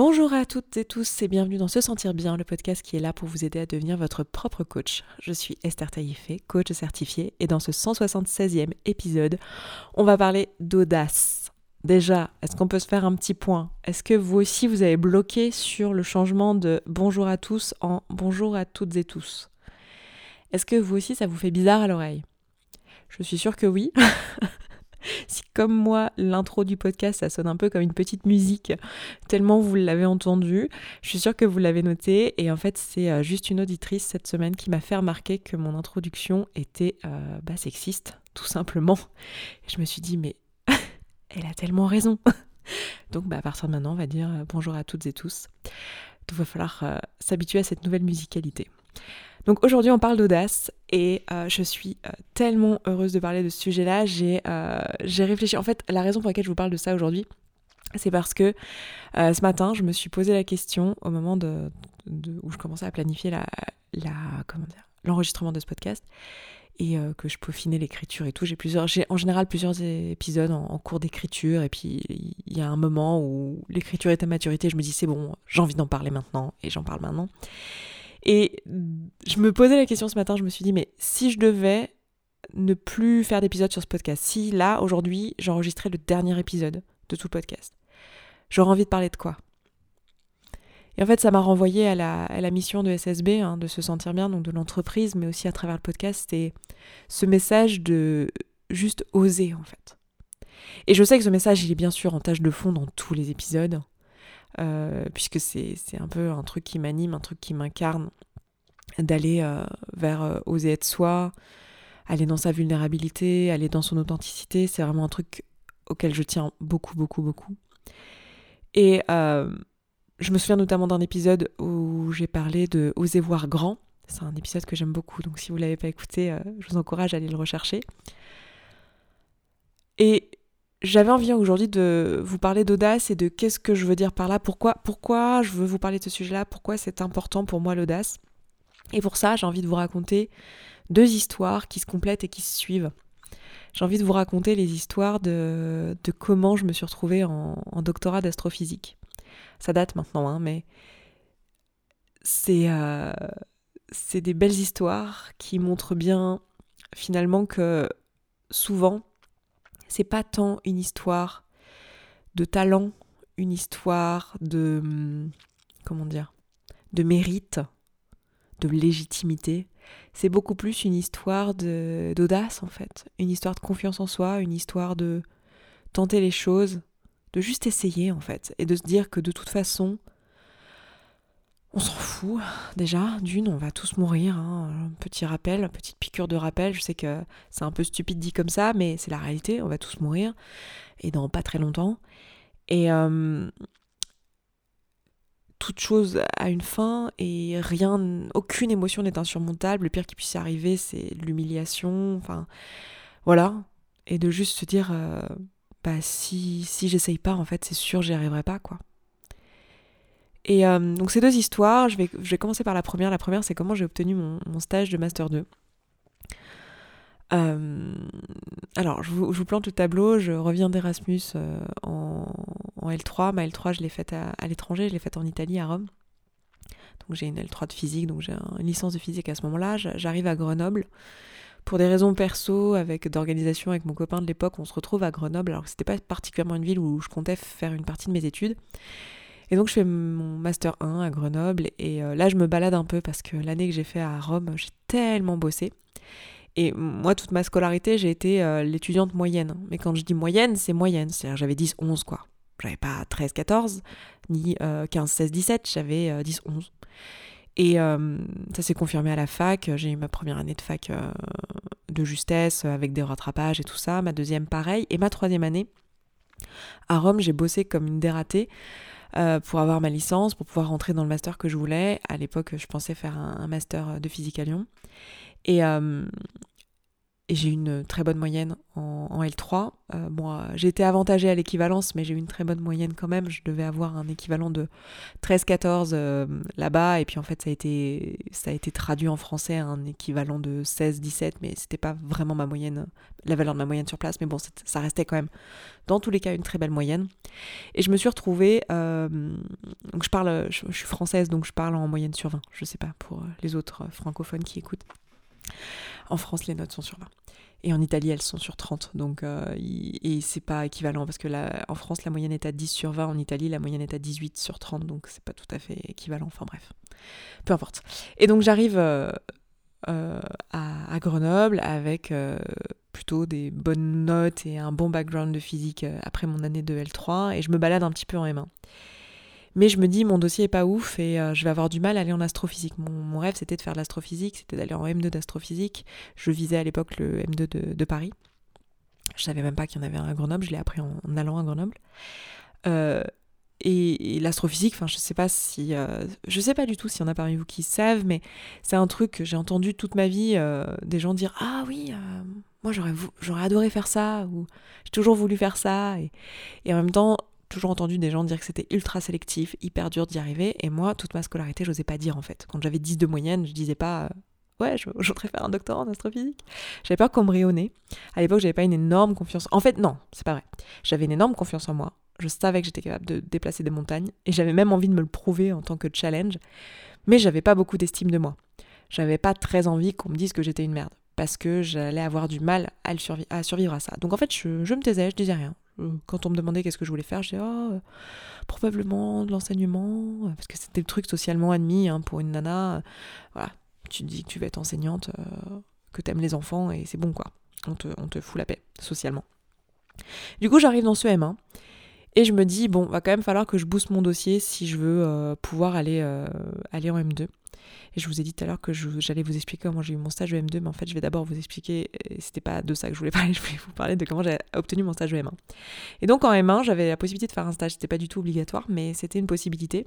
Bonjour à toutes et tous et bienvenue dans Se Sentir Bien, le podcast qui est là pour vous aider à devenir votre propre coach. Je suis Esther Taïfé, coach certifiée, et dans ce 176e épisode, on va parler d'audace. Déjà, est-ce qu'on peut se faire un petit point? Est-ce que vous aussi vous avez bloqué sur le changement de bonjour à tous en bonjour à toutes et tous? Est-ce que vous aussi ça vous fait bizarre à l'oreille? Je suis sûre que oui. si comme moi, l'intro du podcast, ça sonne un peu comme une petite musique, tellement vous l'avez entendu, je suis sûre que vous l'avez noté. Et en fait, c'est euh, juste une auditrice cette semaine qui m'a fait remarquer que mon introduction était euh, bah, sexiste, tout simplement. Et je me suis dit, mais elle a tellement raison. Donc bah, à partir de maintenant, on va dire euh, bonjour à toutes et tous. Il va falloir s'habituer à cette nouvelle musicalité. Donc aujourd'hui on parle d'audace et euh, je suis euh, tellement heureuse de parler de ce sujet-là. Euh, j'ai réfléchi. En fait, la raison pour laquelle je vous parle de ça aujourd'hui, c'est parce que ce matin je me suis posé la question au moment où je commençais à planifier l'enregistrement de ce podcast et que je peaufinais l'écriture et tout. J'ai plusieurs, en général plusieurs épisodes en, en cours d'écriture et puis il y a un moment où l'écriture est à maturité. Je me dis c'est bon, j'ai envie d'en parler maintenant et j'en parle maintenant. Et je me posais la question ce matin, je me suis dit, mais si je devais ne plus faire d'épisode sur ce podcast, si là, aujourd'hui, j'enregistrais le dernier épisode de tout podcast, j'aurais envie de parler de quoi? Et en fait, ça m'a renvoyé à la, mission de SSB, hein, de se sentir bien, donc de l'entreprise, mais aussi à travers le podcast, et ce message de juste oser, en fait. Et je sais que ce message, il est bien sûr en tâche de fond dans tous les épisodes. Euh, puisque c'est un peu un truc qui m'anime, un truc qui m'incarne, d'aller euh, vers euh, oser être soi, aller dans sa vulnérabilité, aller dans son authenticité, c'est vraiment un truc auquel je tiens beaucoup, beaucoup, beaucoup. Et je me souviens notamment d'un épisode où j'ai parlé de Oser voir grand. C'est un épisode que j'aime beaucoup, donc si vous ne l'avez pas écouté, je vous encourage à aller le rechercher. Et j'avais envie aujourd'hui de vous parler d'audace et de qu'est-ce que je veux dire par là, pourquoi, pourquoi je veux vous parler de ce sujet-là, pourquoi c'est important pour moi l'audace. Et pour ça, j'ai envie de vous raconter deux histoires qui se complètent et qui se suivent. J'ai envie de vous raconter les histoires de, comment je me suis retrouvée en, doctorat d'astrophysique. Ça date maintenant, hein, mais c'est euh, c'est des belles histoires qui montrent bien finalement que souvent c'est pas tant une histoire de talent, une histoire de hum, comment dire, de mérite, de légitimité. C'est beaucoup plus une histoire d'audace en fait, une histoire de confiance en soi, une histoire de tenter les choses, de juste essayer en fait, et de se dire que de toute façon, on s'en fout déjà. D'une, on va tous mourir. Hein. Petit rappel, petite piqûre de rappel. Je sais que c'est un peu stupide dit comme ça, mais c'est la réalité. On va tous mourir et dans pas très longtemps. Et euh, toute chose a une fin et rien, aucune émotion n'est insurmontable. Le pire qui puisse arriver, c'est l'humiliation. Enfin, voilà. Et de juste se dire, euh, bah si si j'essaye pas, en fait, c'est sûr, j'y arriverai pas, quoi. Et euh, donc ces deux histoires, je vais, commencer par la première. La première, c'est comment j'ai obtenu mon, stage de Master 2. Euh, alors, je vous, je vous, plante le tableau. Je reviens d'Erasmus euh, en, L3. Ma L3, je l'ai faite à, l'étranger. Je l'ai faite en Italie, à Rome. Donc j'ai une L3 de physique, donc j'ai une licence de physique à ce moment-là. J'arrive à Grenoble. Pour des raisons perso, avec d'organisation avec mon copain de l'époque, on se retrouve à Grenoble. Alors que c'était pas particulièrement une ville où je comptais faire une partie de mes études. Et donc je fais mon master 1 à Grenoble et euh, là je me balade un peu parce que l'année que j'ai fait à Rome, j'ai tellement bossé. Et moi, toute ma scolarité, j'ai été euh, l'étudiante moyenne. Mais quand je dis moyenne, c'est moyenne. C'est-à-dire j'avais 10, 11 quoi. J'avais pas 13, 14, ni 15, 16, 17, j'avais 10, 11. Et ça s'est confirmé à la fac. J'ai eu ma première année de fac euh, de justesse avec des rattrapages et tout ça. Ma deuxième, pareil. Et ma troisième année, à Rome, j'ai bossé comme une dératée. Euh, pour avoir ma licence, pour pouvoir rentrer dans le master que je voulais. À l'époque, je pensais faire un, master de physique à Lyon. Et, euh, et j'ai une très bonne moyenne en, L3. Euh, bon, j'ai été avantagée à l'équivalence, mais j'ai eu une très bonne moyenne quand même. Je devais avoir un équivalent de 13-14 euh, là-bas, et puis en fait, ça a, été, ça a été traduit en français à un équivalent de 16-17, mais c'était pas vraiment ma moyenne, la valeur de ma moyenne sur place, mais bon, ça restait quand même, dans tous les cas, une très belle moyenne. Et je me suis retrouvée, euh, donc je parle, je, je, suis française, donc je parle en moyenne sur 20, je sais pas pour les autres francophones qui écoutent. En France, les notes sont sur 20. Et en Italie, elles sont sur 30. Donc, euh, et c'est pas équivalent parce que en France, la moyenne est à 10 sur 20. En Italie, la moyenne est à 18 sur 30. Donc, c'est pas tout à fait équivalent. Enfin, bref. Peu importe. Et donc, j'arrive euh, euh, à, Grenoble avec plutôt des bonnes notes et un bon background de physique après mon année de L3. Et je me balade un petit peu en M1. Mais je me dis, mon dossier est pas ouf et euh, je vais avoir du mal à aller en astrophysique. Mon, rêve, c'était de faire de l'astrophysique, c'était d'aller en M2 d'astrophysique. Je visais à l'époque le M2 de, Paris. Je savais même pas qu'il y en avait un à Grenoble, je l'ai appris en, allant à Grenoble. Euh, et, l'astrophysique, enfin, je sais pas si, euh, je sais pas du tout s'il y en a parmi vous qui savent, mais c'est un truc que j'ai entendu toute ma vie, des gens dire ah oui, moi j'aurais adoré faire ça ou j'ai toujours voulu faire ça et en même temps toujours entendu des gens dire que c'était ultra sélectif, hyper dur d'y arriver, et moi, toute ma scolarité, j'osais pas dire en fait. Quand j'avais 10 de moyenne, je disais pas euh, ouais, je, faire un doctorat en astrophysique. J'avais peur qu'on me rayonnait. À l'époque, j'avais pas une énorme confiance. En fait, non, c'est pas vrai. J'avais une énorme confiance en moi. Je savais que j'étais capable de déplacer des montagnes, et j'avais même envie de me le prouver en tant que challenge, mais j'avais pas beaucoup d'estime de moi. J'avais pas très envie qu'on me dise que j'étais une merde parce que j'allais avoir du mal à, survivre à ça. Donc en fait, je, je me taisais, je disais rien. Euh, quand on me demandait qu'est-ce que je voulais faire, je disais oh, probablement de l'enseignement, parce que c'était le truc socialement admis hein, pour une nana. Voilà, tu dis que tu vas être enseignante, euh, que t'aimes les enfants et c'est bon quoi. On te, on te fout la paix socialement. Du coup, j'arrive dans ce M1 et je me dis bon, va quand même falloir que je booste mon dossier si je veux euh, pouvoir aller, aller en M2. Et je vous ai dit tout à l'heure que j'allais vous expliquer comment j'ai eu mon stage de M2, mais en fait, je vais d'abord vous expliquer, c'était pas de ça que je voulais parler, je voulais vous parler de comment j'ai obtenu mon stage de M1. Et donc en M1, j'avais la possibilité de faire un stage, c'était pas du tout obligatoire, mais c'était une possibilité.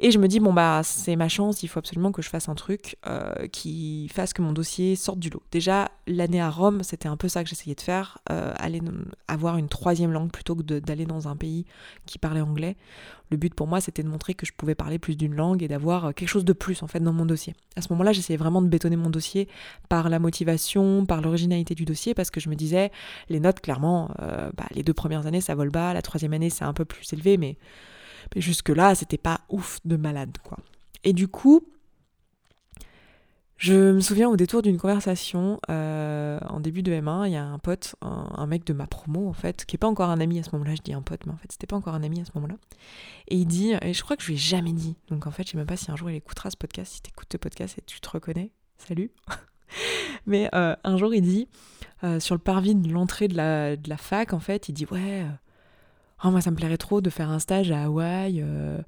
Et je me dis, bon, bah, c'est ma chance, il faut absolument que je fasse un truc euh, qui fasse que mon dossier sorte du lot. Déjà, l'année à Rome, c'était un peu ça que j'essayais de faire, euh, aller avoir une troisième langue plutôt que d'aller dans un pays qui parlait anglais. Le but pour moi, c'était de montrer que je pouvais parler plus d'une langue et d'avoir euh, quelque chose de plus, en fait, dans mon dossier. À ce moment-là, j'essayais vraiment de bétonner mon dossier par la motivation, par l'originalité du dossier, parce que je me disais, les notes, clairement, bah, les deux premières années, ça vole bas, la troisième année, c'est un peu plus élevé, mais mais jusque-là, c'était pas ouf de malade, quoi. Et du coup, je me souviens au détour d'une conversation, euh, en début de M1, il y a un pote, un, mec de ma promo en fait, qui est pas encore un ami à ce moment-là, je dis un pote, mais en fait c'était pas encore un ami à ce moment-là. Et il dit, et je crois que je lui ai jamais dit, donc en fait je sais même pas si un jour il écoutera ce podcast, si écoutes ce podcast et tu te reconnais, salut. mais euh, un jour il dit, euh, sur le parvis de l'entrée de la, de la fac, en fait, il dit, ouais oh, moi ça me plairait trop de faire un stage à Hawaï. Euh,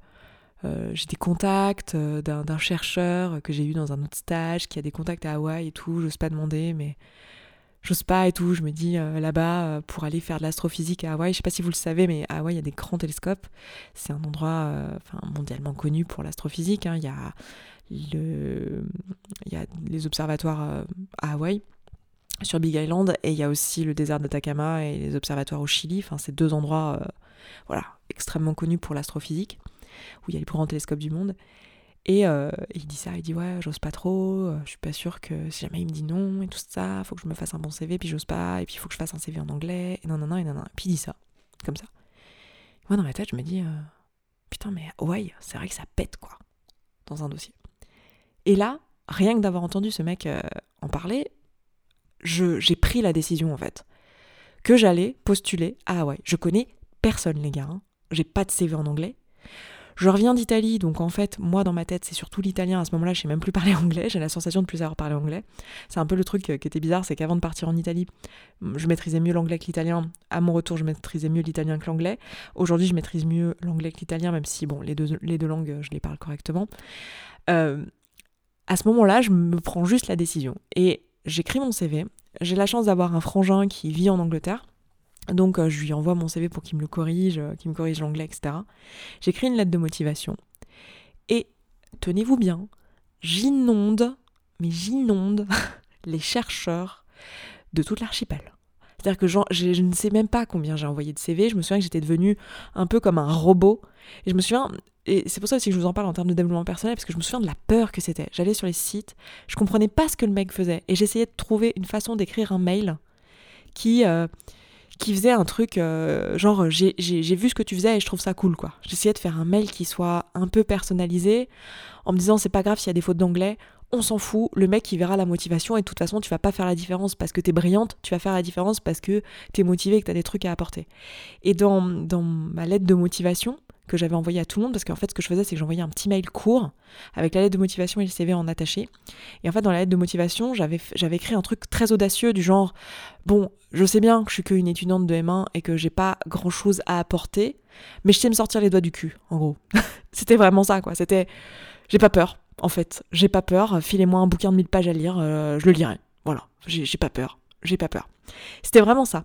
euh, j'ai des contacts euh, d'un chercheur que j'ai eu dans un autre stage qui a des contacts à Hawaï et tout. J'ose pas demander, mais j'ose pas et tout. Je me dis là-bas pour aller faire de l'astrophysique à Hawaï. Je sais pas si vous le savez, mais à Hawaï il y a des grands télescopes. C'est un endroit mondialement connu pour l'astrophysique. Hein. Il y a le, il y a les observatoires à Hawaï sur Big Island et il y a aussi le désert d'Atacama et les observatoires au Chili. Enfin, c'est deux endroits euh, voilà, extrêmement connus pour l'astrophysique, où il y a les plus grands télescopes du monde. Et euh, il dit ça, il dit ouais, j'ose pas trop, euh, je suis pas sûre que si jamais il me dit non et tout ça, faut que je me fasse un bon CV, puis j'ose pas, et puis il faut que je fasse un CV en anglais, et non, non, non, et non, non. Puis il dit ça, comme ça. Moi dans ma tête, je me dis putain, mais ouais, c'est vrai que ça pète quoi, dans un dossier. Et là, rien que d'avoir entendu ce mec en parler, j'ai pris la décision en fait que j'allais postuler à Hawaï. Je connais personne les gars, hein. j'ai pas de CV en anglais. Je reviens d'Italie, donc en fait, moi dans ma tête, c'est surtout l'italien. À ce moment-là, je sais même plus parler anglais. J'ai la sensation de plus savoir parler anglais. C'est un peu le truc qui était bizarre, c'est qu'avant de partir en Italie, je maîtrisais mieux l'anglais que l'italien. À mon retour, je maîtrisais mieux l'italien que l'anglais. Aujourd'hui, je maîtrise mieux l'anglais que l'italien, même si bon, les deux, les deux langues, je les parle correctement. Euh, à ce moment-là, je me prends juste la décision. Et j'écris mon CV. J'ai la chance d'avoir un frangin qui vit en Angleterre. Donc euh, je lui envoie mon CV pour qu'il me le corrige, euh, qu'il me corrige l'anglais, etc. J'écris une lettre de motivation. Et tenez-vous bien, j'inonde, mais j'inonde les chercheurs de toute l'archipel. C'est-à-dire que je ne sais même pas combien j'ai envoyé de CV. Je me souviens que j'étais devenue un peu comme un robot. Et je me souviens, et c'est pour ça aussi que je vous en parle en termes de développement personnel, parce que je me souviens de la peur que c'était. J'allais sur les sites, je comprenais pas ce que le mec faisait. Et j'essayais de trouver une façon d'écrire un mail qui, euh, qui faisait un truc euh, genre j'ai vu ce que tu faisais et je trouve ça cool quoi. J'essayais de faire un mail qui soit un peu personnalisé en me disant c'est pas grave s'il y a des fautes d'anglais, on s'en fout, le mec il verra la motivation et de toute façon tu vas pas faire la différence parce que t'es brillante, tu vas faire la différence parce que t'es motivée et que t'as des trucs à apporter. Et dans, dans ma lettre de motivation, que j'avais envoyé à tout le monde parce qu'en fait ce que je faisais c'est que j'envoyais un petit mail court avec la lettre de motivation et le CV en attaché. Et en fait dans la lettre de motivation j'avais j'avais écrit un truc très audacieux du genre bon je sais bien que je suis qu'une étudiante de M1 et que j'ai pas grand chose à apporter mais je sais me sortir les doigts du cul en gros. C'était vraiment ça quoi. C'était j'ai pas peur en fait j'ai pas peur filez-moi un bouquin de 1000 pages à lire euh, je le lirai voilà j'ai pas peur j'ai pas peur c'était vraiment ça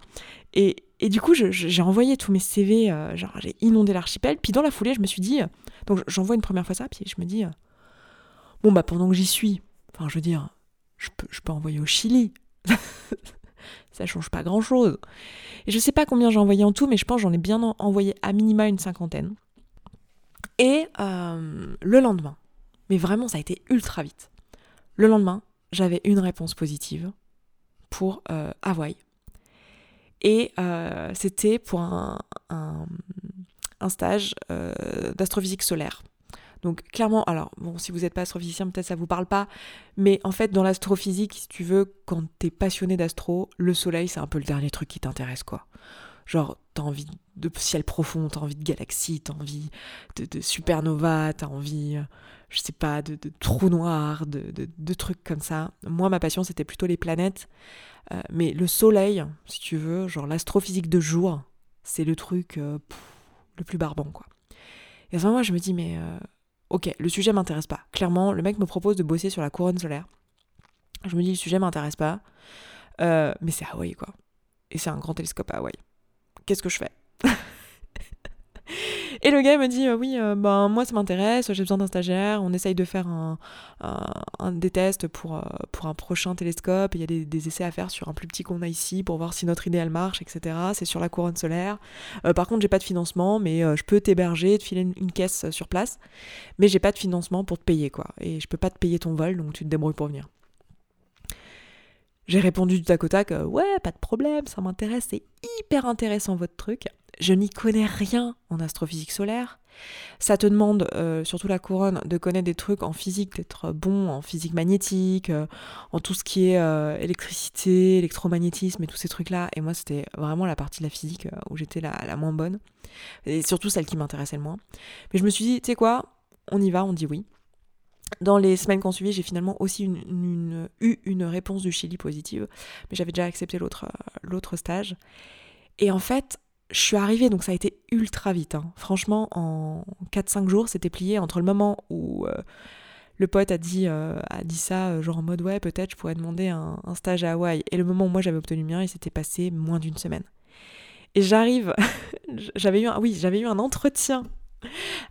et, du coup, j'ai envoyé tous mes CV, euh, genre j'ai inondé l'archipel. Puis dans la foulée, je me suis dit, euh, donc j'envoie une première fois ça, puis je me dis, bon bah pendant que j'y suis, enfin je veux dire, je peux, je peux envoyer au Chili. ça change pas grand chose. Et je sais pas combien j'ai envoyé en tout, mais je pense j'en ai bien envoyé à minima une cinquantaine. Et le lendemain, mais vraiment ça a été ultra vite. Le lendemain, j'avais une réponse positive pour Hawaï et euh, c'était pour un, stage euh, d'astrophysique solaire. Donc clairement, alors bon, si vous n'êtes pas astrophysicien, peut-être ça vous parle pas, mais en fait dans l'astrophysique, si tu veux, quand t'es passionné d'astro, le soleil c'est un peu le dernier truc qui t'intéresse quoi. Genre t'as envie de ciel profond, t'as envie de galaxies, t'as envie de, de supernova, t'as envie, euh, je sais pas, de, trous noirs, de, trucs comme ça. Moi ma passion c'était plutôt les planètes. Euh, mais le soleil, si tu veux, genre l'astrophysique de jour, c'est le truc euh, le plus barbant, quoi. Et à ce moment, je me dis, mais ok, le sujet m'intéresse pas. Clairement, le mec me propose de bosser sur la couronne solaire. Je me dis, le sujet m'intéresse pas. mais c'est Hawaï, quoi. Et c'est un grand télescope à Hawaï. Qu'est-ce que je fais? Et le gars me dit euh, oui, euh, ben moi ça m'intéresse, j'ai besoin d'un stagiaire, on essaye de faire un, des tests pour, euh, pour un prochain télescope, il y a des, essais à faire sur un plus petit qu'on a ici pour voir si notre idée elle marche, etc. C'est sur la couronne solaire. par contre j'ai pas de financement, mais je peux t'héberger, te filer une, caisse sur place, mais j'ai pas de financement pour te payer quoi, et je peux pas te payer ton vol, donc tu te débrouilles pour venir. J'ai répondu du tac au tac, ouais, pas de problème, ça m'intéresse, c'est hyper intéressant votre truc je n'y connais rien en astrophysique solaire. Ça te demande, euh, surtout la couronne, de connaître des trucs en physique, d'être bon en physique magnétique, euh, en tout ce qui est euh, électricité, électromagnétisme et tous ces trucs-là. Et moi, c'était vraiment la partie de la physique où j'étais la, la, moins bonne. Et surtout celle qui m'intéressait le moins. Mais je me suis dit, tu sais quoi, on y va, on dit oui. Dans les semaines qui ont suivi, j'ai finalement aussi eu une réponse du Chili positive, mais j'avais déjà accepté l'autre stage. Et en fait, je suis arrivée, donc ça a été ultra vite. Hein. Franchement, en 4-5 jours, c'était plié entre le moment où euh, le pote a dit, euh, a dit ça, euh, genre en mode ouais, peut-être je pourrais demander un, stage à Hawaï, et le moment où moi j'avais obtenu le mien, il s'était passé moins d'une semaine. Et j'arrive, j'avais eu oui, j'avais eu un entretien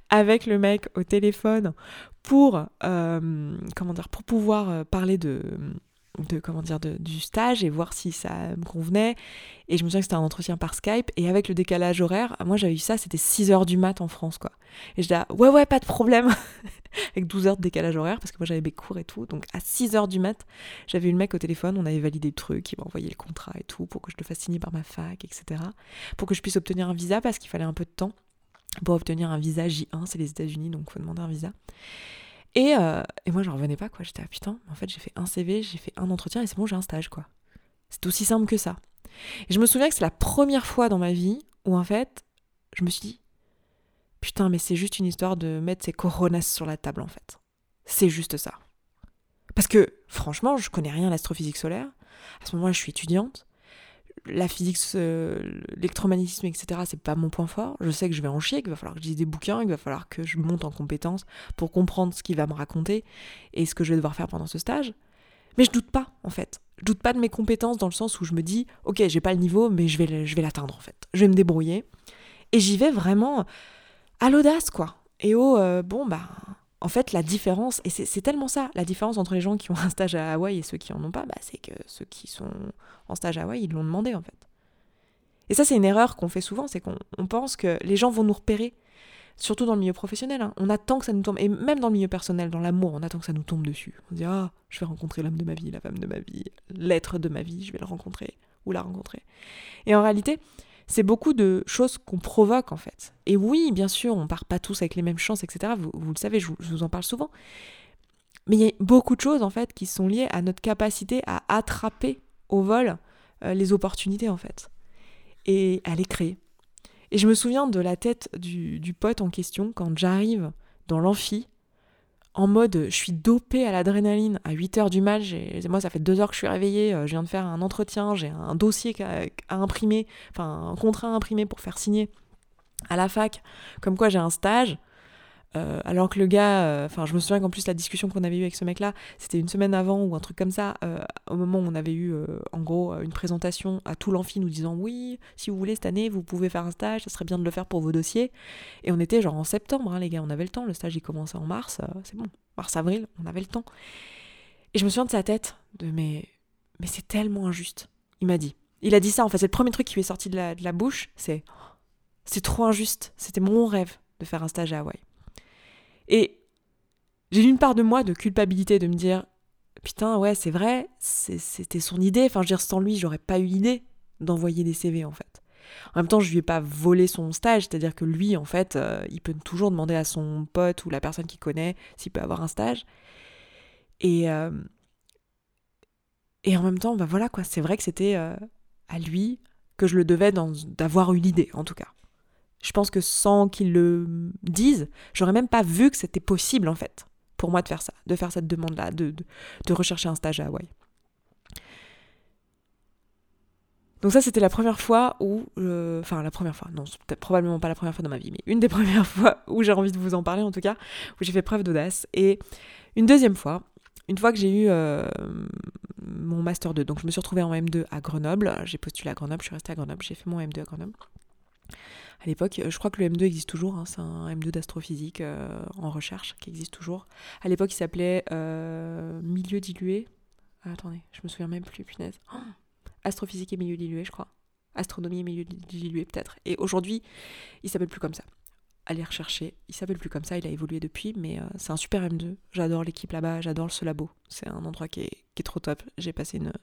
avec le mec au téléphone pour, comment dire, pour pouvoir parler de de comment dire de, du stage et voir si ça me convenait. Et je me souviens que c'était un entretien par Skype. Et avec le décalage horaire moi j'avais eu ça c'était 6 heures du mat en France quoi. Et je dis ouais ouais pas de problème. Avec 12 heures de décalage horaire parce que moi j'avais mes cours et tout. Donc à 6 heures du mat j'avais eu le mec au téléphone on avait validé le truc il m'a envoyé le contrat et tout pour que je le fasse signer par ma fac etc pour que je puisse obtenir un visa parce qu'il fallait un peu de temps pour obtenir un visa J1 c'est les États-Unis donc faut demander un visa et, euh, et moi, j'en revenais pas, quoi. J'étais, ah putain, en fait, j'ai fait un CV, j'ai fait un entretien et c'est bon, j'ai un stage, quoi. C'est aussi simple que ça. Et je me souviens que c'est la première fois dans ma vie où, en fait, je me suis dit, putain, mais c'est juste une histoire de mettre ses coronas sur la table, en fait. C'est juste ça. Parce que, franchement, je connais rien à l'astrophysique solaire. À ce moment-là, je suis étudiante la physique, l'électromagnétisme, etc., c'est pas mon point fort. Je sais que je vais en chier, qu'il va falloir que je lise des bouquins, qu'il va falloir que je monte en compétences pour comprendre ce qu'il va me raconter et ce que je vais devoir faire pendant ce stage. Mais je doute pas, en fait. Je doute pas de mes compétences dans le sens où je me dis, ok, j'ai pas le niveau, mais je vais, je vais l'atteindre, en fait. Je vais me débrouiller. Et j'y vais vraiment à l'audace, quoi. Et au, euh, bon, bah, en fait, la différence, et c'est tellement ça, la différence entre les gens qui ont un stage à Hawaï et ceux qui en ont pas, bah, c'est que ceux qui sont en stage à Hawaï, ils l'ont demandé en fait. Et ça, c'est une erreur qu'on fait souvent, c'est qu'on pense que les gens vont nous repérer, surtout dans le milieu professionnel. Hein. On attend que ça nous tombe, et même dans le milieu personnel, dans l'amour, on attend que ça nous tombe dessus. On dit ah, je vais rencontrer l'homme de ma vie, la femme de ma vie, l'être de ma vie, je vais le rencontrer ou la rencontrer. Et en réalité, c'est beaucoup de choses qu'on provoque en fait. Et oui, bien sûr, on part pas tous avec les mêmes chances, etc. Vous, le savez, je, vous en parle souvent. Mais il y a beaucoup de choses en fait qui sont liées à notre capacité à attraper au vol euh, les opportunités en fait et à les créer. Et je me souviens de la tête du, du pote en question quand j'arrive dans l'amphi en mode je suis dopée à l'adrénaline à 8h du mat. Moi, ça fait 2 heures que je suis réveillée. Euh, je viens de faire un entretien. J'ai un dossier à, imprimer, enfin un contrat à imprimer pour faire signer à la fac. Comme quoi, j'ai un stage. Euh, alors que le gars, euh, enfin, je me souviens qu'en plus la discussion qu'on avait eue avec ce mec-là, c'était une semaine avant ou un truc comme ça, euh, au moment où on avait eu en gros une présentation à tout l'amphi nous disant oui, si vous voulez cette année, vous pouvez faire un stage, ça serait bien de le faire pour vos dossiers. Et on était genre en septembre, hein, les gars, on avait le temps, le stage il commençait en mars, c'est bon, mars-avril, on avait le temps. Et je me souviens de sa tête, de mais, mais c'est tellement injuste. Il m'a dit. Il a dit ça, en fait, c'est le premier truc qui lui est sorti de la, de la bouche, c'est c'est trop injuste, c'était mon rêve de faire un stage à Hawaï. Et j'ai une part de moi de culpabilité de me dire putain ouais c'est vrai c'était son idée. Enfin je veux dire sans lui j'aurais pas eu l'idée d'envoyer des CV en fait. En même temps je lui ai pas volé son stage. C'est à dire que lui en fait euh, il peut toujours demander à son pote ou la personne qu'il connaît s'il peut avoir un stage. Et euh, et en même temps bah voilà quoi. C'est vrai que c'était euh, à lui que je le devais d'avoir eu l'idée en tout cas je pense que sans qu'ils le disent, j'aurais même pas vu que c'était possible en fait pour moi de faire ça, de faire cette demande-là, de, de, rechercher un stage à Hawaï. Donc ça, c'était la première fois où... Enfin, la première fois, non, c'est probablement pas la première fois dans ma vie, mais une des premières fois où j'ai envie de vous en parler en tout cas, où j'ai fait preuve d'audace. Et une deuxième fois, une fois que j'ai eu euh, mon Master 2, donc je me suis retrouvée en M2 à Grenoble, j'ai postulé à Grenoble, je suis restée à Grenoble, j'ai fait mon M2 à Grenoble à l'époque. Euh, je crois que le M2 existe toujours, hein, c'est un M2 d'astrophysique euh, en recherche qui existe toujours. À l'époque, il s'appelait euh, Milieu dilué. Ah, attendez, je me souviens même plus, punaise. Oh astrophysique et milieu dilué, je crois. Astronomie et milieu dilué, peut-être. Et aujourd'hui, il s'appelle plus comme ça. Allez rechercher. Il s'appelle plus comme ça, il a évolué depuis, mais c'est un super M2. J'adore l'équipe là-bas, j'adore ce labo. C'est un endroit qui est, qui est trop top. J'ai passé une,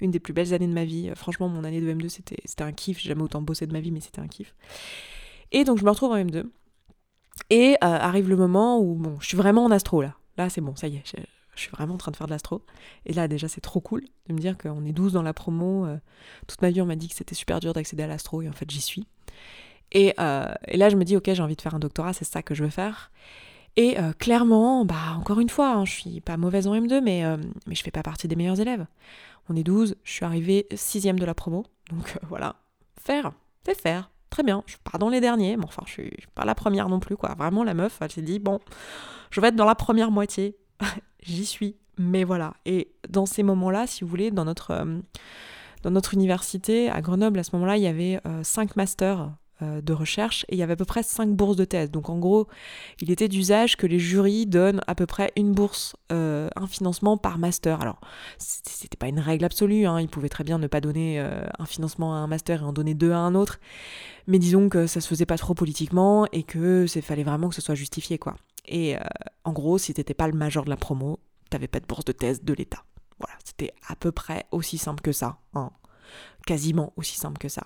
une des plus belles années de ma vie. Franchement, mon année de M2, c'était un kiff. J'ai jamais autant bossé de ma vie, mais c'était un kiff. Et donc, je me retrouve en M2. Et euh, arrive le moment où, bon, je suis vraiment en astro là. Là, c'est bon, ça y est, je, suis vraiment en train de faire de l'astro. Et là, déjà, c'est trop cool de me dire qu'on est 12 dans la promo. Euh, toute ma vie, on m'a dit que c'était super dur d'accéder à l'astro, et en fait, j'y suis. Et, euh, et, là, je me dis, ok, j'ai envie de faire un doctorat, c'est ça que je veux faire. Et clairement, bah, encore une fois, hein, je suis pas mauvaise en M2, mais, mais je fais pas partie des meilleurs élèves. On est 12, je suis arrivée sixième de la promo. Donc euh, voilà, faire, fais faire. Très bien, je pars dans les derniers, mais enfin je suis pas la première non plus, quoi. Vraiment la meuf, elle s'est dit, bon, je vais être dans la première moitié. J'y suis. Mais voilà. Et dans ces moments-là, si vous voulez, dans notre, euh, dans notre université, à Grenoble, à ce moment-là, il y avait euh, cinq masters euh, de recherche et il y avait à peu près 5 bourses de thèse. Donc en gros, il était d'usage que les jurys donnent à peu près une bourse, euh, un financement par master. Alors, c'était pas une règle absolue, hein. ils pouvaient très bien ne pas donner euh, un financement à un master et en donner deux à un autre, mais disons que ça se faisait pas trop politiquement et que c'est fallait vraiment que ce soit justifié quoi. Et en gros, si t'étais pas le major de la promo, t'avais pas de bourse de thèse de l'État. Voilà, c'était à peu près aussi simple que ça, hein. quasiment aussi simple que ça.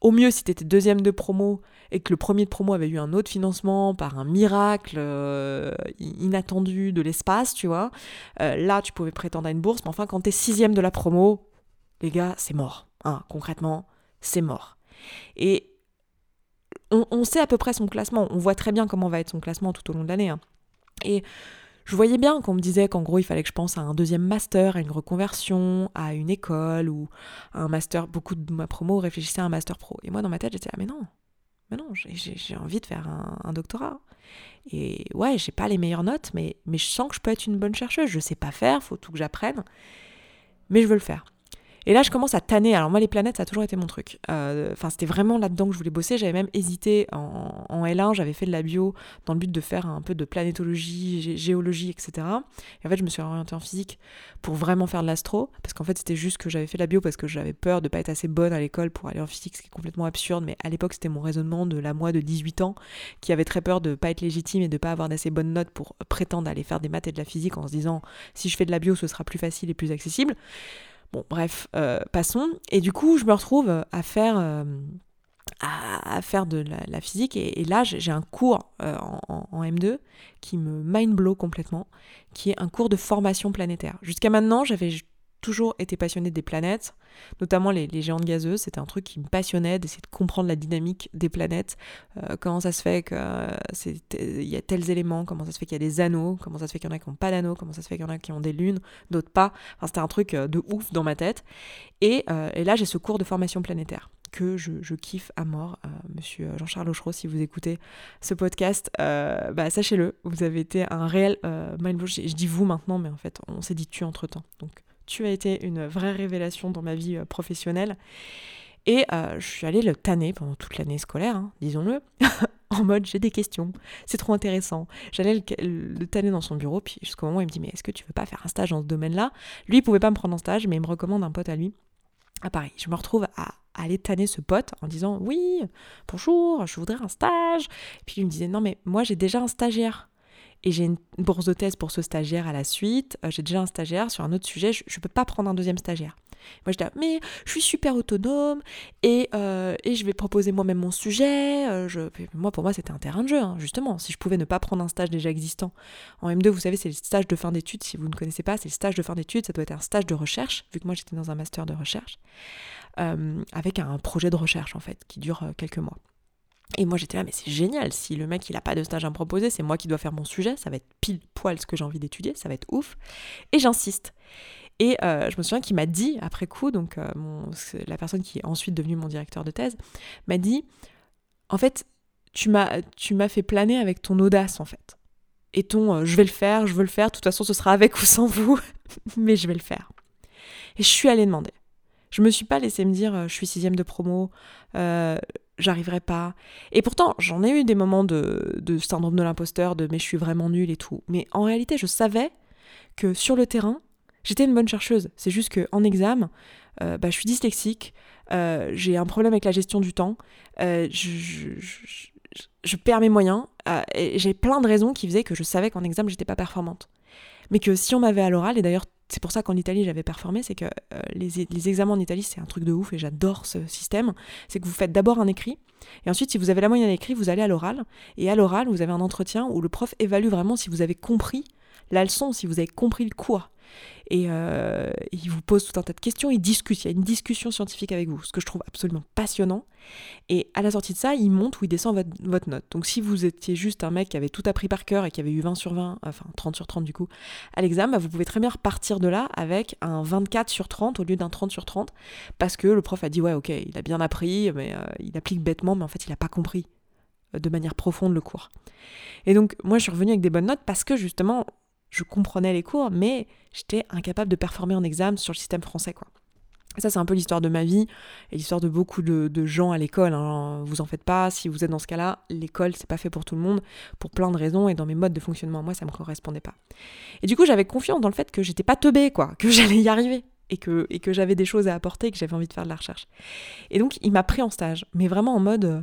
Au mieux, si tu étais deuxième de promo et que le premier de promo avait eu un autre financement par un miracle euh, inattendu de l'espace, tu vois, euh, là, tu pouvais prétendre à une bourse. Mais enfin, quand tu es sixième de la promo, les gars, c'est mort. Hein, concrètement, c'est mort. Et on, sait à peu près son classement. On voit très bien comment va être son classement tout au long de l'année. Hein. Et je voyais bien qu'on me disait qu'en gros, il fallait que je pense à un deuxième master, à une reconversion, à une école ou à un master. Beaucoup de ma promo réfléchissaient à un master pro. Et moi, dans ma tête, j'étais, ah, mais non, mais non, j'ai envie de faire un, doctorat. Et ouais, j'ai pas les meilleures notes, mais, mais je sens que je peux être une bonne chercheuse. Je sais pas faire, faut tout que j'apprenne, mais je veux le faire. Et là, je commence à tanner. Alors moi, les planètes, ça a toujours été mon truc. Euh, enfin, c'était vraiment là-dedans que je voulais bosser. J'avais même hésité en, L1, j'avais fait de la bio dans le but de faire un peu de planétologie, géologie, etc. Et en fait, je me suis orientée en physique pour vraiment faire de l'astro, parce qu'en fait, c'était juste que j'avais fait de la bio parce que j'avais peur de pas être assez bonne à l'école pour aller en physique, ce qui est complètement absurde. Mais à l'époque, c'était mon raisonnement de la moi de 18 ans qui avait très peur de pas être légitime et de pas avoir d'assez bonnes notes pour prétendre aller faire des maths et de la physique en se disant si je fais de la bio, ce sera plus facile et plus accessible. Bon, bref, euh, passons. Et du coup, je me retrouve à faire, euh, à, faire de la, physique. Et, là, j'ai un cours euh, en, M2 qui me mind blow complètement, qui est un cours de formation planétaire. Jusqu'à maintenant, j'avais toujours été passionnée des planètes, notamment les, géantes gazeuses. C'était un truc qui me passionnait d'essayer de comprendre la dynamique des planètes, euh, comment ça se fait qu'il y a tels éléments, comment ça se fait qu'il y a des anneaux, comment ça se fait qu'il y en a qui n'ont pas d'anneaux, comment ça se fait qu'il y en a qui ont des lunes, d'autres pas. Enfin, c'était un truc euh, de ouf dans ma tête. Et, euh, là, j'ai ce cours de formation planétaire que je, kiffe à mort. monsieur Jean-Charles Auchereau, si vous écoutez ce podcast, bah, sachez-le, vous avez été un réel mind blow. Je, je, dis vous maintenant, mais en fait, on s'est dit tu entre temps. Donc, tu as été une vraie révélation dans ma vie euh, professionnelle. Et euh, je suis allée le tanner pendant toute l'année scolaire, hein, disons-le, en mode j'ai des questions, c'est trop intéressant. J'allais le, tanner dans son bureau, puis jusqu'au moment où il me dit mais est-ce que tu veux pas faire un stage dans ce domaine-là? Lui, il pouvait pas me prendre en stage, mais il me recommande un pote à lui à Paris. Je me retrouve à, aller tanner ce pote en disant oui, bonjour, je voudrais un stage. Puis il me disait non mais moi j'ai déjà un stagiaire et j'ai une bourse de thèse pour ce stagiaire à la suite. Euh, j'ai déjà un stagiaire sur un autre sujet, je ne peux pas prendre un deuxième stagiaire. Moi, je dis, mais je suis super autonome et, euh, et je vais proposer moi-même mon sujet. Euh, je... Moi, pour moi, c'était un terrain de jeu, hein, justement. Si je pouvais ne pas prendre un stage déjà existant. En M2, vous savez, c'est le stage de fin d'études. Si vous ne connaissez pas, c'est le stage de fin d'études. Ça doit être un stage de recherche, vu que moi, j'étais dans un master de recherche, avec un projet de recherche, en fait, qui dure quelques mois. Et moi j'étais là, mais c'est génial, si le mec il a pas de stage à me proposer, c'est moi qui dois faire mon sujet, ça va être pile poil ce que j'ai envie d'étudier, ça va être ouf. Et j'insiste. Et euh, je me souviens qu'il m'a dit, après coup, donc euh, la personne qui est ensuite devenue mon directeur de thèse, m'a dit, en fait, tu m'as, tu m'as fait planer avec ton audace, en fait. Et ton euh, je vais le faire, je veux le faire, de toute façon ce sera avec ou sans vous, mais je vais le faire. Et je suis allée demander. Je me suis pas laissé me dire, je suis sixième de promo, j'arriverai pas. Et pourtant, j'en ai eu des moments de, de syndrome de l'imposteur, de mais je suis vraiment nulle et tout. Mais en réalité, je savais que sur le terrain, j'étais une bonne chercheuse. C'est juste qu'en examen, euh, bah, je suis dyslexique, euh, j'ai un problème avec la gestion du temps, euh, je, perds mes moyens, et j'ai plein de raisons qui faisaient que je savais qu'en examen, j'étais pas performante. Mais que si on m'avait à l'oral, et d'ailleurs c'est pour ça qu'en Italie j'avais performé, c'est que euh, les, examens en Italie c'est un truc de ouf et j'adore ce système. C'est que vous faites d'abord un écrit et ensuite si vous avez la moyenne à l'écrit, vous allez à l'oral et à l'oral vous avez un entretien où le prof évalue vraiment si vous avez compris la leçon, si vous avez compris le cours. Et euh, il vous pose tout un tas de questions, il discute, il y a une discussion scientifique avec vous, ce que je trouve absolument passionnant. Et à la sortie de ça, il monte ou il descend votre, note. Donc si vous étiez juste un mec qui avait tout appris par cœur et qui avait eu 20 sur 20, enfin 30 sur 30 du coup, à l'examen, bah, vous pouvez très bien repartir de là avec un 24 sur 30 au lieu d'un 30 sur 30, parce que le prof a dit ouais ok, il a bien appris, mais euh, il applique bêtement, mais en fait il n'a pas compris euh, de manière profonde le cours. Et donc moi je suis revenue avec des bonnes notes parce que justement je comprenais les cours, mais j'étais incapable de performer en examen sur le système français, quoi. ça, c'est un peu l'histoire de ma vie et l'histoire de beaucoup de, gens à l'école. Hein. Vous en faites pas, si vous êtes dans ce cas-là, l'école, c'est pas fait pour tout le monde, pour plein de raisons, et dans mes modes de fonctionnement, moi, ça me correspondait pas. Et du coup, j'avais confiance dans le fait que j'étais pas teubée, quoi, que j'allais y arriver, et que, j'avais des choses à apporter, et que j'avais envie de faire de la recherche. Et donc, il m'a pris en stage, mais vraiment en mode, euh,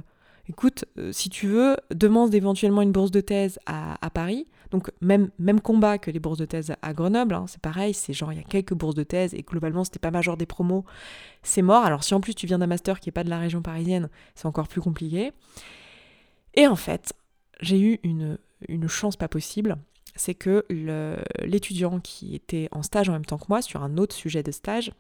écoute, euh, si tu veux, demande éventuellement une bourse de thèse à Paris, donc même, combat que les bourses de thèse à Grenoble, hein, c'est pareil, c'est genre il y a quelques bourses de thèse et globalement c'était pas majeur des promos, c'est mort. Alors si en plus tu viens d'un master qui est pas de la région parisienne, c'est encore plus compliqué. Et en fait, j'ai eu une chance pas possible, c'est que l'étudiant qui était en stage en même temps que moi sur un autre sujet de stage,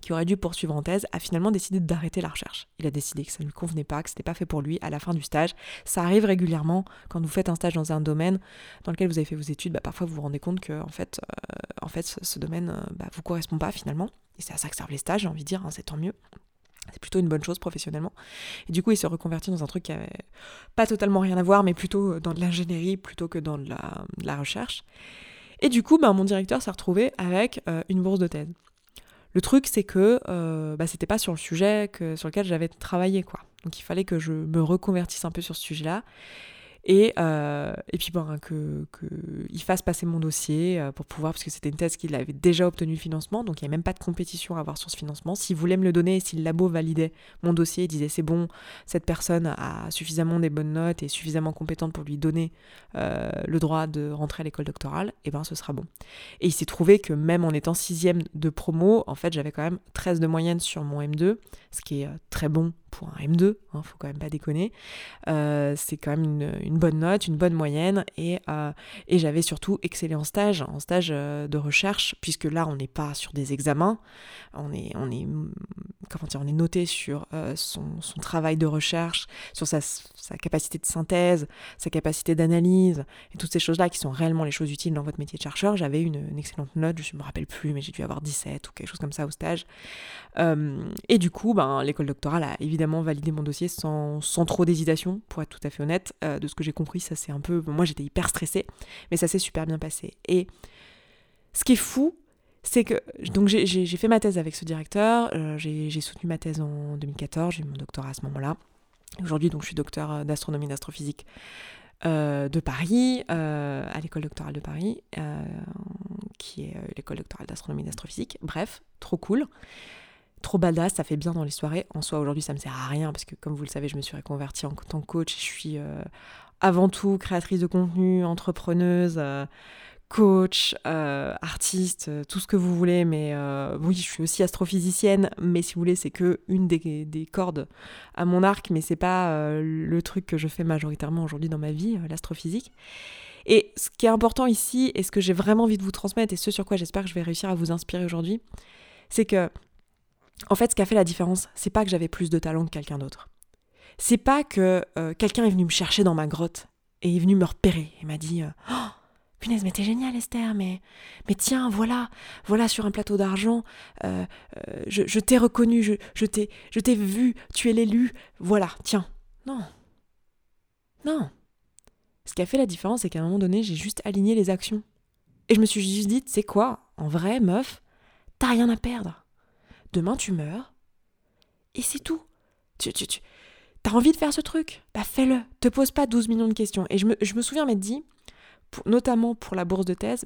qui aurait dû poursuivre en thèse, a finalement décidé d'arrêter la recherche. Il a décidé que ça ne lui convenait pas, que ce n'était pas fait pour lui à la fin du stage. Ça arrive régulièrement quand vous faites un stage dans un domaine dans lequel vous avez fait vos études, bah, parfois vous vous rendez compte que en fait, euh, en fait ce, domaine ne euh, bah, vous correspond pas finalement. Et c'est à ça que servent les stages, j'ai envie de dire, hein, c'est tant mieux. C'est plutôt une bonne chose professionnellement. Et du coup, il s'est reconverti dans un truc qui avait pas totalement rien à voir, mais plutôt dans de l'ingénierie plutôt que dans de la, recherche. Et du coup, bah, mon directeur s'est retrouvé avec euh, une bourse de thèse. Le truc, c'est que euh, bah, c'était pas sur le sujet sur lequel j'avais travaillé, quoi. Donc il fallait que je me reconvertisse un peu sur ce sujet-là. Et, euh, et puis bon, que, qu'il fasse passer mon dossier euh, pour pouvoir, parce que c'était une thèse qu'il avait déjà obtenu le financement, donc il n'y a même pas de compétition à avoir sur ce financement. S'il voulait me le donner, si le labo validait mon dossier disait c'est bon, cette personne a suffisamment des bonnes notes et suffisamment compétente pour lui donner euh, le droit de rentrer à l'école doctorale, et eh ben ce sera bon. Et il s'est trouvé que même en étant sixième de promo, en fait j'avais quand même 13 de moyenne sur mon M2, ce qui est très bon pour un M2, hein, faut quand même pas déconner. Euh, c'est quand même une, bonne note, une bonne moyenne, et, euh, et j'avais surtout excellé en stage, en stage euh, de recherche, puisque là on n'est pas sur des examens, on est, noté sur son, travail de recherche, sur sa, capacité de synthèse, sa capacité d'analyse, et toutes ces choses-là qui sont réellement les choses utiles dans votre métier de chercheur. J'avais une, une, excellente note, je ne me rappelle plus, mais j'ai dû avoir 17 ou quelque chose comme ça au stage. et du coup, ben, l'école doctorale a évidemment valider mon dossier sans, trop d'hésitation, pour être tout à fait honnête. Euh, de ce que j'ai compris, ça c'est un peu. Moi j'étais hyper stressée, mais ça s'est super bien passé. Et ce qui est fou, c'est que. Donc j'ai fait ma thèse avec ce directeur, euh, j'ai soutenu ma thèse en 2014, j'ai eu mon doctorat à ce moment-là. Aujourd'hui, donc je suis docteur d'astronomie d'astrophysique. Euh, de Paris, à l'école doctorale de Paris, qui est l'école doctorale d'astronomie d'astrophysique. Bref, trop cool trop badass, ça fait bien dans les soirées. En soi, aujourd'hui, ça me sert à rien parce que, comme vous le savez, je me suis reconvertie en tant que coach. Je suis euh, avant tout créatrice de contenu, entrepreneuse, euh, coach, euh, artiste, tout ce que vous voulez. Mais oui, je suis aussi astrophysicienne. Mais si vous voulez, c'est que une des, des, cordes à mon arc, mais c'est pas le truc que je fais majoritairement aujourd'hui dans ma vie, l'astrophysique. Et ce qui est important ici, et ce que j'ai vraiment envie de vous transmettre, et ce sur quoi j'espère que je vais réussir à vous inspirer aujourd'hui, c'est que en fait, ce qui a fait la différence, c'est pas que j'avais plus de talent que quelqu'un d'autre. C'est pas que euh, quelqu'un est venu me chercher dans ma grotte et est venu me repérer et m'a dit euh, Oh, punaise, mais t'es génial, Esther, mais, mais tiens, voilà, voilà sur un plateau d'argent, euh, je, t'ai reconnu, je, je t'ai vu, tu es l'élu, voilà, tiens. Non. Non. Ce qui a fait la différence, c'est qu'à un moment donné, j'ai juste aligné les actions. Et je me suis juste dit, c'est quoi En vrai, meuf, t'as rien à perdre demain tu meurs, et c'est tout. Tu, tu, tu as envie de faire ce truc? Bah fais-le, te pose pas 12 millions de questions. Et je me, souviens m'être dit, notamment pour la bourse de thèse,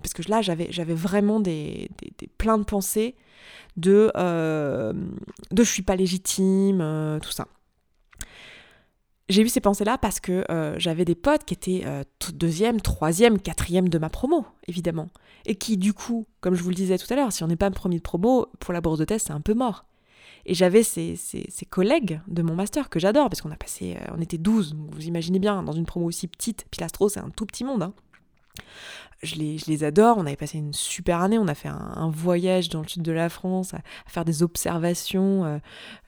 parce que là j'avais, j'avais vraiment des, des, plein de pensées de, euh, de je suis pas légitime, euh, tout ça j'ai eu ces pensées-là parce que euh, j'avais des potes qui étaient euh, deuxième, troisième, quatrième de ma promo, évidemment. Et qui, du coup, comme je vous le disais tout à l'heure, si on n'est pas premier de promo, pour la bourse de thèse, c'est un peu mort. Et j'avais ces, ces, collègues de mon master que j'adore, parce qu'on a passé, euh, on était 12, vous imaginez bien, dans une promo aussi petite, Pilastro, c'est un tout petit monde. Hein je les, adore. On avait passé une super année. On a fait un, voyage dans le sud de la France, à, faire des observations euh,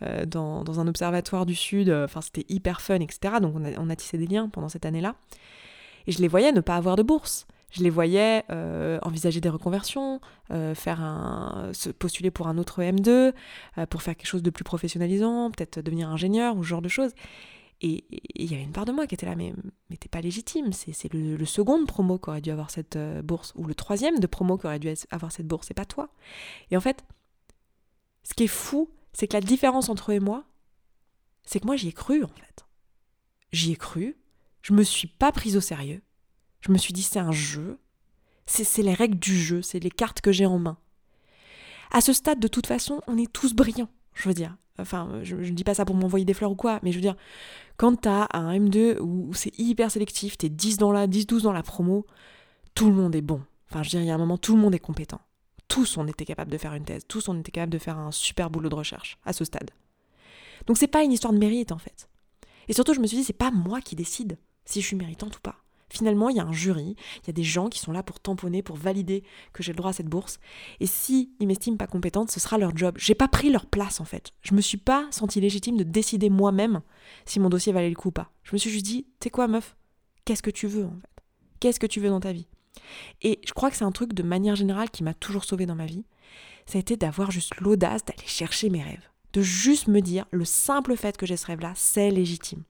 euh, dans, un observatoire du sud. Enfin, c'était hyper fun, etc. Donc, on a, tissé des liens pendant cette année-là. Et je les voyais ne pas avoir de bourse. Je les voyais euh, envisager des reconversions, faire un, se postuler pour un autre M2, pour faire quelque chose de plus professionnalisant, peut-être devenir ingénieur ou ce genre de choses. Et il y avait une part de moi qui était là, mais, mais t'es pas légitime, c'est le, le, second promo qui aurait dû avoir cette euh, bourse, ou le troisième de promo qui aurait dû avoir cette bourse, c'est pas toi. Et en fait, ce qui est fou, c'est que la différence entre eux et moi, c'est que moi j'y ai cru en fait. J'y ai cru, je me suis pas prise au sérieux, je me suis dit c'est un jeu, c'est les règles du jeu, c'est les cartes que j'ai en main. À ce stade, de toute façon, on est tous brillants, je veux dire. Enfin, je ne dis pas ça pour m'envoyer des fleurs ou quoi, mais je veux dire, quand t'as un M2 où, c'est hyper sélectif, t'es 10 dans la, 10-12 dans la promo, tout le monde est bon. Enfin, je dire, il y a un moment, tout le monde est compétent. Tous on était capable de faire une thèse, tous on était capable de faire un super boulot de recherche à ce stade. Donc c'est pas une histoire de mérite en fait. Et surtout, je me suis dit, c'est pas moi qui décide si je suis méritante ou pas. Finalement, il y a un jury, il y a des gens qui sont là pour tamponner, pour valider que j'ai le droit à cette bourse. Et si ils m'estiment pas compétente, ce sera leur job. J'ai pas pris leur place en fait. Je me suis pas sentie légitime de décider moi-même si mon dossier valait le coup ou pas. Je me suis juste dit, t'es quoi meuf? Qu'est-ce que tu veux en fait? Qu'est-ce que tu veux dans ta vie? Et je crois que c'est un truc de manière générale qui m'a toujours sauvée dans ma vie. Ça a été d'avoir juste l'audace d'aller chercher mes rêves. De juste me dire, le simple fait que j'ai ce rêve-là, c'est légitime.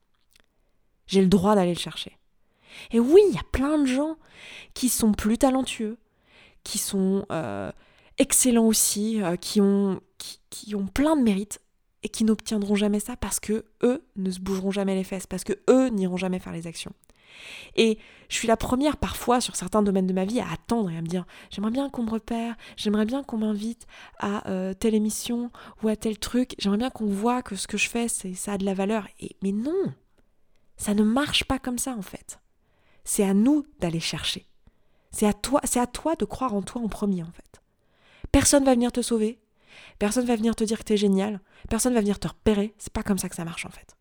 J'ai le droit d'aller le chercher. Et oui, il y a plein de gens qui sont plus talentueux, qui sont euh, excellents aussi, euh, qui, ont, plein de mérites et qui n'obtiendront jamais ça parce que eux ne se bougeront jamais les fesses, parce que eux n'iront jamais faire les actions. Et je suis la première parfois sur certains domaines de ma vie à attendre et à me dire j'aimerais bien qu'on me repère, j'aimerais bien qu'on m'invite à euh, telle émission ou à tel truc, j'aimerais bien qu'on voit que ce que je fais c'est ça a de la valeur. Et mais non, ça ne marche pas comme ça en fait. C'est à nous d'aller chercher. C'est à toi, c'est à toi de croire en toi en premier en fait. Personne va venir te sauver, personne va venir te dire que t'es génial, personne va venir te repérer. C'est pas comme ça que ça marche en fait.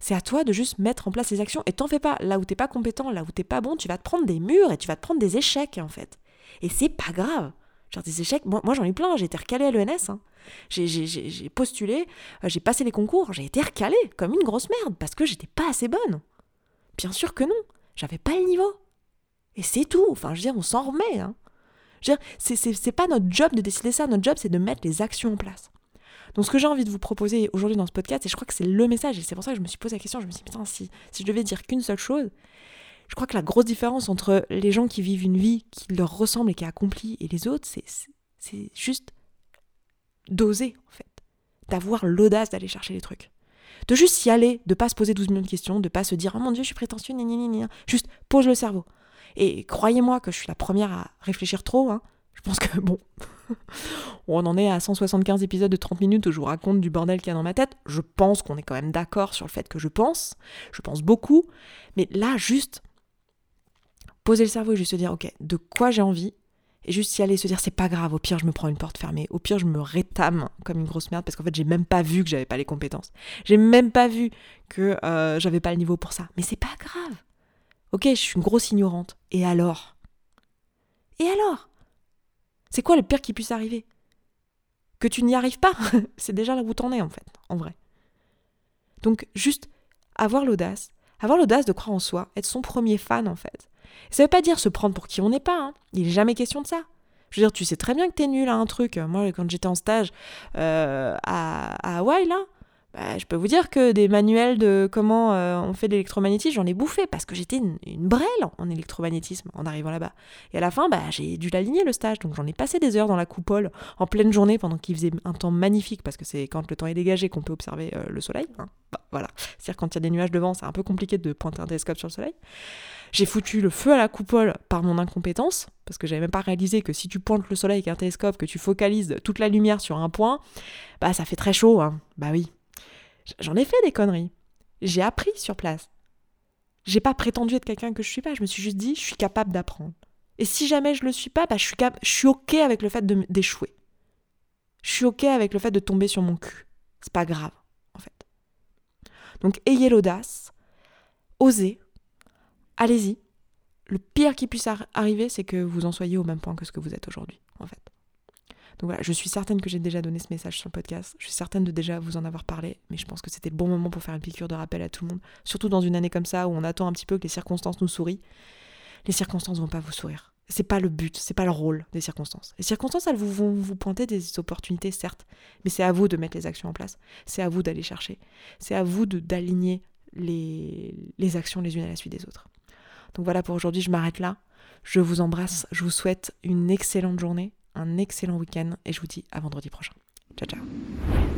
C'est à toi de juste mettre en place les actions et t'en fais pas. Là où t'es pas compétent, là où t'es pas bon, tu vas te prendre des murs et tu vas te prendre des échecs en fait. Et c'est pas grave. Genre des échecs, moi, j'en ai plein, j'ai été recalé à l'ENS. Hein. J'ai postulé, euh, j'ai passé les concours, j'ai été recalé comme une grosse merde parce que j'étais pas assez bonne. Bien sûr que non, j'avais pas le niveau. Et c'est tout, enfin je veux dire, on s'en remet. Hein. C'est pas notre job de décider ça, notre job c'est de mettre les actions en place. Donc ce que j'ai envie de vous proposer aujourd'hui dans ce podcast, et je crois que c'est le message, et c'est pour ça que je me suis posé la question, je me suis dit, putain, si je devais dire qu'une seule chose, je crois que la grosse différence entre les gens qui vivent une vie qui leur ressemble et qui est accomplie et les autres, c'est juste d'oser, en fait. D'avoir l'audace d'aller chercher les trucs. De juste y aller, de pas se poser 12 millions de questions, de pas se dire, oh mon dieu, je suis prétentieux, ni, ni, ni, ni. Juste pose le cerveau. Et croyez-moi que je suis la première à réfléchir trop, hein. Je pense que, bon, on en est à 175 épisodes de 30 minutes où je vous raconte du bordel qu'il y a dans ma tête. Je pense qu'on est quand même d'accord sur le fait que je pense. Je pense beaucoup. Mais là, juste poser le cerveau et juste se dire, ok, de quoi j'ai envie et juste y aller, se dire c'est pas grave, au pire je me prends une porte fermée, au pire je me rétame comme une grosse merde parce qu'en fait j'ai même pas vu que j'avais pas les compétences, j'ai même pas vu que euh, j'avais pas le niveau pour ça, mais c'est pas grave. Ok, je suis une grosse ignorante, et alors? Et alors? C'est quoi le pire qui puisse arriver? Que tu n'y arrives pas? C'est déjà là où t'en es en fait, en vrai. Donc juste avoir l'audace, avoir l'audace de croire en soi, être son premier fan en fait. Ça veut pas dire se prendre pour qui on n'est pas, hein. il n'est jamais question de ça. Je veux dire, tu sais très bien que t'es nul à un truc. Moi, quand j'étais en stage euh, à, à Hawaï, là, bah, je peux vous dire que des manuels de comment euh, on fait de l'électromagnétisme, j'en ai bouffé parce que j'étais une, brêle en électromagnétisme en arrivant là-bas. Et à la fin, bah, j'ai dû l'aligner le stage, donc j'en ai passé des heures dans la coupole en pleine journée pendant qu'il faisait un temps magnifique parce que c'est quand le temps est dégagé qu'on peut observer euh, le soleil. Hein. Bah, voilà, c'est-à-dire quand il y a des nuages devant, c'est un peu compliqué de pointer un télescope sur le soleil. J'ai foutu le feu à la coupole par mon incompétence, parce que j'avais même pas réalisé que si tu pointes le soleil avec un télescope, que tu focalises toute la lumière sur un point, bah ça fait très chaud, hein. Bah oui, J'en ai fait des conneries. J'ai appris sur place. J'ai pas prétendu être quelqu'un que je suis pas. Je me suis juste dit, je suis capable d'apprendre. Et si jamais je le suis pas, bah, je, suis OK avec le fait d'échouer. Je suis OK avec le fait de tomber sur mon cul. C'est pas grave, en fait. Donc ayez l'audace, osez, allez-y. Le pire qui puisse arriver, c'est que vous en soyez au même point que ce que vous êtes aujourd'hui, en fait. Donc voilà, je suis certaine que j'ai déjà donné ce message sur le podcast. Je suis certaine de déjà vous en avoir parlé, mais je pense que c'était le bon moment pour faire une piqûre de rappel à tout le monde. Surtout dans une année comme ça où on attend un petit peu que les circonstances nous sourient. Les circonstances vont pas vous sourire. C'est pas le but, c'est pas le rôle des circonstances. Les circonstances, elles vont vous pointer des opportunités, certes, mais c'est à vous de mettre les actions en place. C'est à vous d'aller chercher. C'est à vous d'aligner les, les actions les unes à la suite des autres. Donc voilà pour aujourd'hui, je m'arrête là. Je vous embrasse, je vous souhaite une excellente journée un excellent week-end et je vous dis à vendredi prochain. Ciao ciao